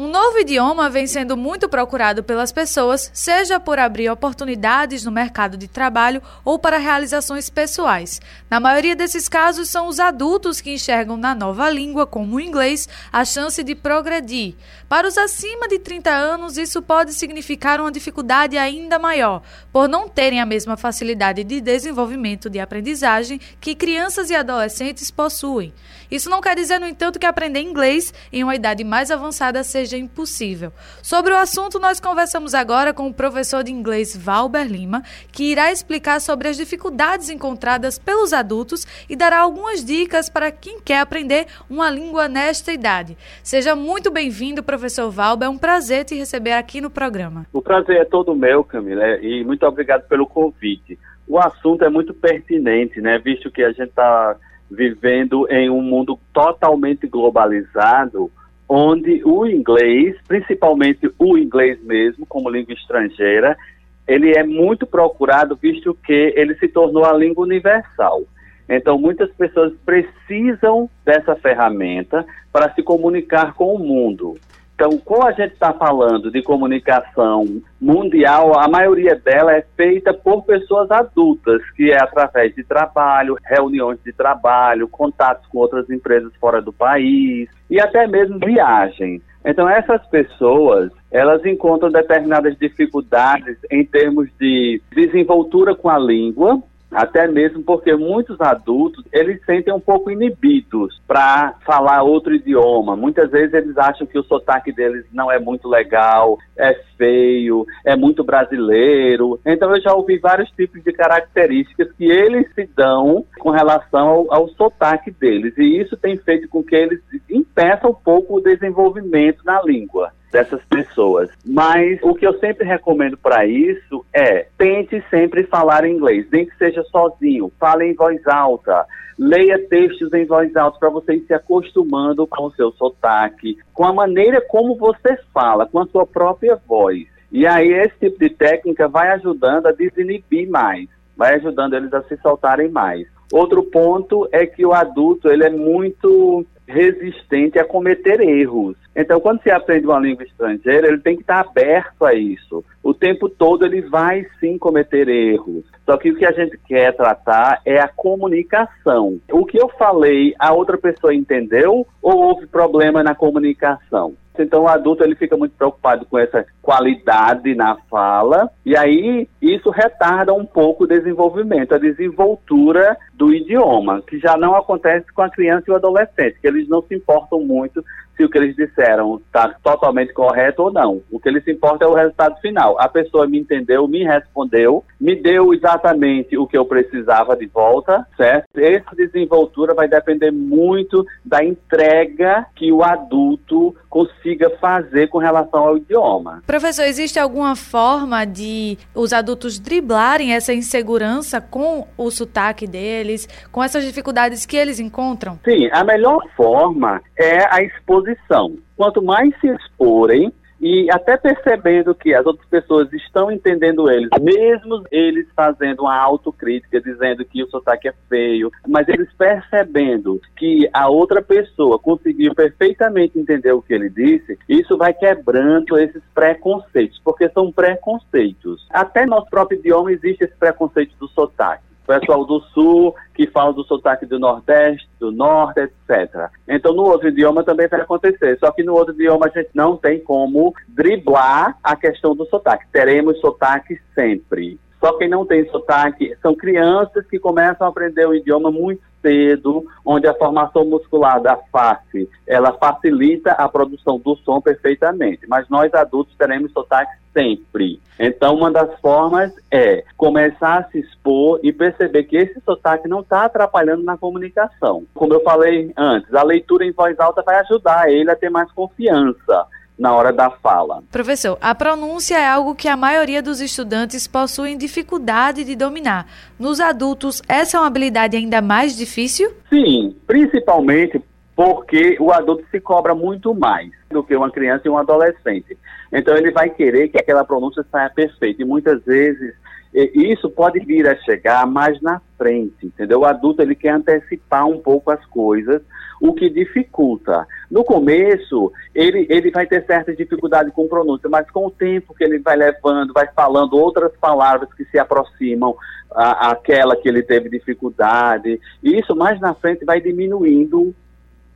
Um novo idioma vem sendo muito procurado pelas pessoas, seja por abrir oportunidades no mercado de trabalho ou para realizações pessoais. Na maioria desses casos, são os adultos que enxergam na nova língua, como o inglês, a chance de progredir. Para os acima de 30 anos, isso pode significar uma dificuldade ainda maior, por não terem a mesma facilidade de desenvolvimento de aprendizagem que crianças e adolescentes possuem. Isso não quer dizer, no entanto, que aprender inglês em uma idade mais avançada seja impossível. Sobre o assunto, nós conversamos agora com o professor de inglês Valber Lima, que irá explicar sobre as dificuldades encontradas pelos adultos e dará algumas dicas para quem quer aprender uma língua nesta idade. Seja muito bem-vindo, professor Valber. É um prazer te receber aqui no programa. O prazer é todo meu, Camila, e muito obrigado pelo convite. O assunto é muito pertinente, né? Visto que a gente está vivendo em um mundo totalmente globalizado, onde o inglês, principalmente o inglês mesmo, como língua estrangeira, ele é muito procurado, visto que ele se tornou a língua universal. Então, muitas pessoas precisam dessa ferramenta para se comunicar com o mundo. Então, como a gente está falando de comunicação mundial, a maioria dela é feita por pessoas adultas, que é através de trabalho, reuniões de trabalho, contatos com outras empresas fora do país e até mesmo viagens. Então, essas pessoas, elas encontram determinadas dificuldades em termos de desenvoltura com a língua, até mesmo porque muitos adultos, eles sentem um pouco inibidos para falar outro idioma. Muitas vezes eles acham que o sotaque deles não é muito legal, é feio, é muito brasileiro. Então eu já ouvi vários tipos de características que eles se dão com relação ao, ao sotaque deles. E isso tem feito com que eles impeçam um pouco o desenvolvimento na língua dessas pessoas. Mas o que eu sempre recomendo para isso é tente sempre falar inglês, nem que seja sozinho, fale em voz alta, leia textos em voz alta para você ir se acostumando com o seu sotaque, com a maneira como você fala, com a sua própria voz. E aí esse tipo de técnica vai ajudando a desinibir mais, vai ajudando eles a se soltarem mais. Outro ponto é que o adulto ele é muito resistente a cometer erros. Então, quando você aprende uma língua estrangeira, ele tem que estar aberto a isso. O tempo todo ele vai sim cometer erros. Só que o que a gente quer tratar é a comunicação. O que eu falei, a outra pessoa entendeu ou houve problema na comunicação? Então o adulto ele fica muito preocupado com essa qualidade na fala e aí isso retarda um pouco o desenvolvimento, a desenvoltura do idioma, que já não acontece com a criança e o adolescente, que eles não se importam muito se o que eles disseram está totalmente correto ou não. O que eles se importa é o resultado final. A pessoa me entendeu, me respondeu, me deu exatamente o que eu precisava de volta, certo? Essa desenvoltura vai depender muito da entrega que o adulto consiga fazer com relação ao idioma. Professor, existe alguma forma de os adultos driblarem essa insegurança com o sotaque deles, com essas dificuldades que eles encontram? Sim, a melhor forma é a exposição. Quanto mais se exporem, e até percebendo que as outras pessoas estão entendendo eles, mesmo eles fazendo uma autocrítica, dizendo que o sotaque é feio, mas eles percebendo que a outra pessoa conseguiu perfeitamente entender o que ele disse, isso vai quebrando esses preconceitos, porque são preconceitos. Até no nosso próprio idioma existe esse preconceito do sotaque pessoal do sul que fala do sotaque do nordeste, do norte, etc. Então no outro idioma também vai acontecer, só que no outro idioma a gente não tem como driblar a questão do sotaque. Teremos sotaque sempre. Só quem não tem sotaque são crianças que começam a aprender o idioma muito cedo, onde a formação muscular da face, ela facilita a produção do som perfeitamente. Mas nós adultos teremos sotaque sempre. Então, uma das formas é começar a se expor e perceber que esse sotaque não está atrapalhando na comunicação. Como eu falei antes, a leitura em voz alta vai ajudar ele a ter mais confiança na hora da fala. Professor, a pronúncia é algo que a maioria dos estudantes possuem dificuldade de dominar. Nos adultos, essa é uma habilidade ainda mais difícil? Sim, principalmente porque o adulto se cobra muito mais do que uma criança e um adolescente. Então ele vai querer que aquela pronúncia saia perfeita e muitas vezes isso pode vir a chegar mais na frente, entendeu? O adulto ele quer antecipar um pouco as coisas, o que dificulta. No começo, ele, ele vai ter certa dificuldade com pronúncia, mas com o tempo que ele vai levando, vai falando outras palavras que se aproximam à, àquela que ele teve dificuldade, e isso mais na frente vai diminuindo.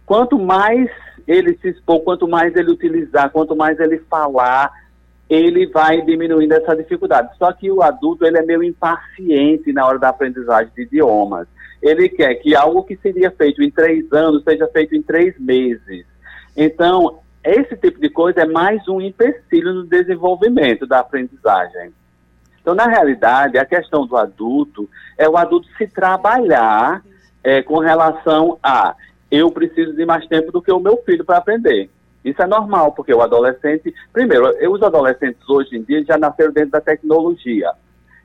Quanto mais ele se expor, quanto mais ele utilizar, quanto mais ele falar, ele vai diminuindo essa dificuldade. Só que o adulto ele é meio impaciente na hora da aprendizagem de idiomas. Ele quer que algo que seria feito em três anos seja feito em três meses. Então, esse tipo de coisa é mais um empecilho no desenvolvimento da aprendizagem. Então, na realidade, a questão do adulto é o adulto se trabalhar é, com relação a eu preciso de mais tempo do que o meu filho para aprender. Isso é normal, porque o adolescente, primeiro, os adolescentes hoje em dia já nasceram dentro da tecnologia.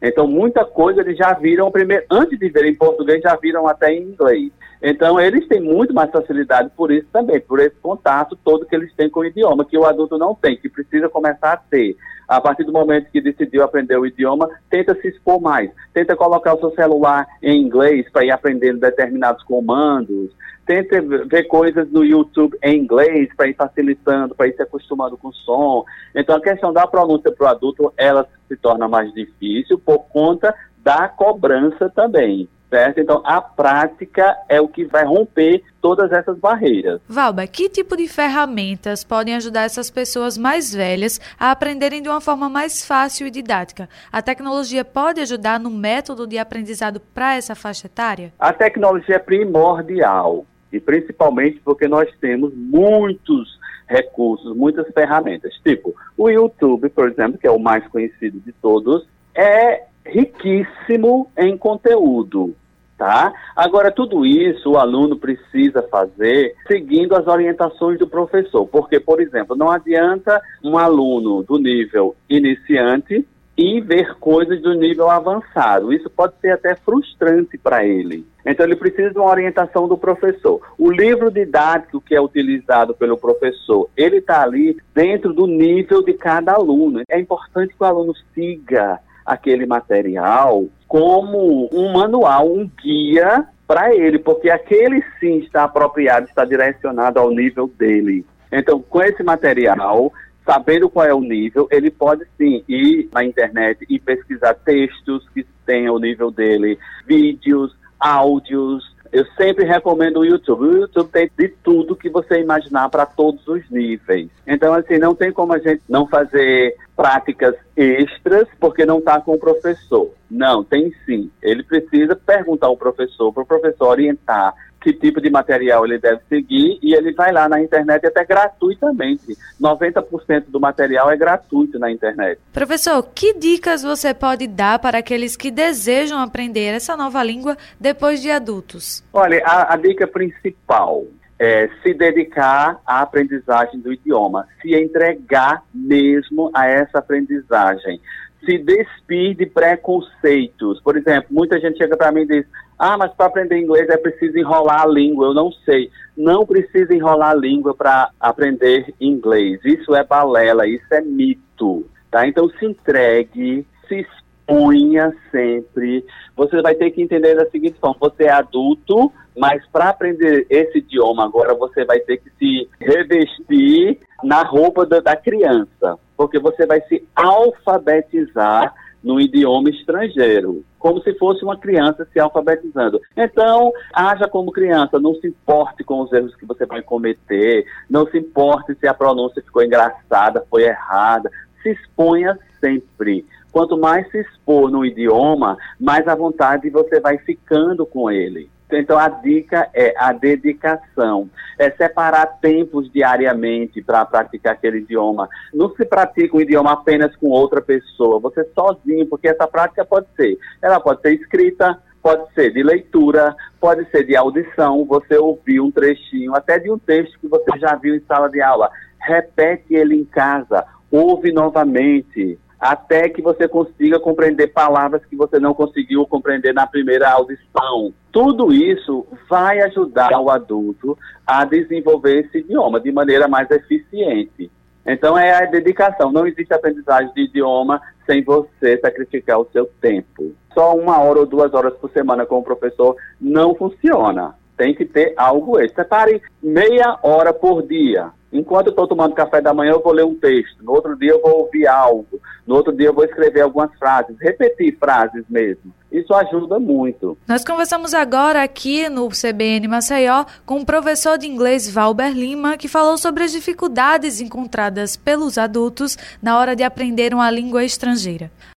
Então, muita coisa eles já viram primeiro, antes de verem em português, já viram até em inglês. Então, eles têm muito mais facilidade por isso também, por esse contato todo que eles têm com o idioma, que o adulto não tem, que precisa começar a ter. A partir do momento que decidiu aprender o idioma, tenta se expor mais. Tenta colocar o seu celular em inglês para ir aprendendo determinados comandos tenta ver coisas no YouTube em inglês para ir facilitando, para ir se acostumando com o som. Então a questão da pronúncia para o adulto, ela se torna mais difícil por conta da cobrança também. Certo? Então, a prática é o que vai romper todas essas barreiras. Valba, que tipo de ferramentas podem ajudar essas pessoas mais velhas a aprenderem de uma forma mais fácil e didática? A tecnologia pode ajudar no método de aprendizado para essa faixa etária? A tecnologia é primordial e principalmente porque nós temos muitos recursos, muitas ferramentas, tipo o YouTube, por exemplo, que é o mais conhecido de todos, é riquíssimo em conteúdo. Tá? Agora, tudo isso o aluno precisa fazer seguindo as orientações do professor, porque, por exemplo, não adianta um aluno do nível iniciante e ver coisas do nível avançado. Isso pode ser até frustrante para ele. Então, ele precisa de uma orientação do professor. O livro didático que é utilizado pelo professor, ele está ali dentro do nível de cada aluno. É importante que o aluno siga aquele material como um manual, um guia para ele, porque aquele sim está apropriado, está direcionado ao nível dele. Então, com esse material, sabendo qual é o nível, ele pode sim ir na internet e pesquisar textos que tenham o nível dele, vídeos, áudios. Eu sempre recomendo o YouTube. O YouTube tem de tudo que você imaginar para todos os níveis. Então, assim, não tem como a gente não fazer práticas extras porque não está com o professor. Não, tem sim. Ele precisa perguntar ao professor, para o professor orientar que tipo de material ele deve seguir e ele vai lá na internet até gratuitamente. 90% do material é gratuito na internet. Professor, que dicas você pode dar para aqueles que desejam aprender essa nova língua depois de adultos? Olha, a, a dica principal é se dedicar à aprendizagem do idioma, se entregar mesmo a essa aprendizagem se despir de preconceitos. Por exemplo, muita gente chega para mim e diz: Ah, mas para aprender inglês é preciso enrolar a língua. Eu não sei. Não precisa enrolar a língua para aprender inglês. Isso é balela, isso é mito. Tá? Então se entregue, se exponha sempre. Você vai ter que entender da seguinte forma: você é adulto, mas para aprender esse idioma agora você vai ter que se revestir na roupa da, da criança porque você vai se alfabetizar no idioma estrangeiro, como se fosse uma criança se alfabetizando. Então, haja como criança, não se importe com os erros que você vai cometer, não se importe se a pronúncia ficou engraçada, foi errada, se exponha sempre. Quanto mais se expor no idioma, mais à vontade você vai ficando com ele. Então, a dica é a dedicação, é separar tempos diariamente para praticar aquele idioma. Não se pratica um idioma apenas com outra pessoa, você sozinho, porque essa prática pode ser, ela pode ser escrita, pode ser de leitura, pode ser de audição, você ouvir um trechinho, até de um texto que você já viu em sala de aula. Repete ele em casa, ouve novamente, até que você consiga compreender palavras que você não conseguiu compreender na primeira audição. Tudo isso vai ajudar o adulto a desenvolver esse idioma de maneira mais eficiente. Então é a dedicação. Não existe aprendizagem de idioma sem você sacrificar o seu tempo. Só uma hora ou duas horas por semana com o professor não funciona tem que ter algo extra. Separe meia hora por dia. Enquanto eu estou tomando café da manhã, eu vou ler um texto. No outro dia, eu vou ouvir algo. No outro dia, eu vou escrever algumas frases. Repetir frases mesmo. Isso ajuda muito. Nós conversamos agora aqui no CBN Maceió com o professor de inglês Valber Lima, que falou sobre as dificuldades encontradas pelos adultos na hora de aprender uma língua estrangeira.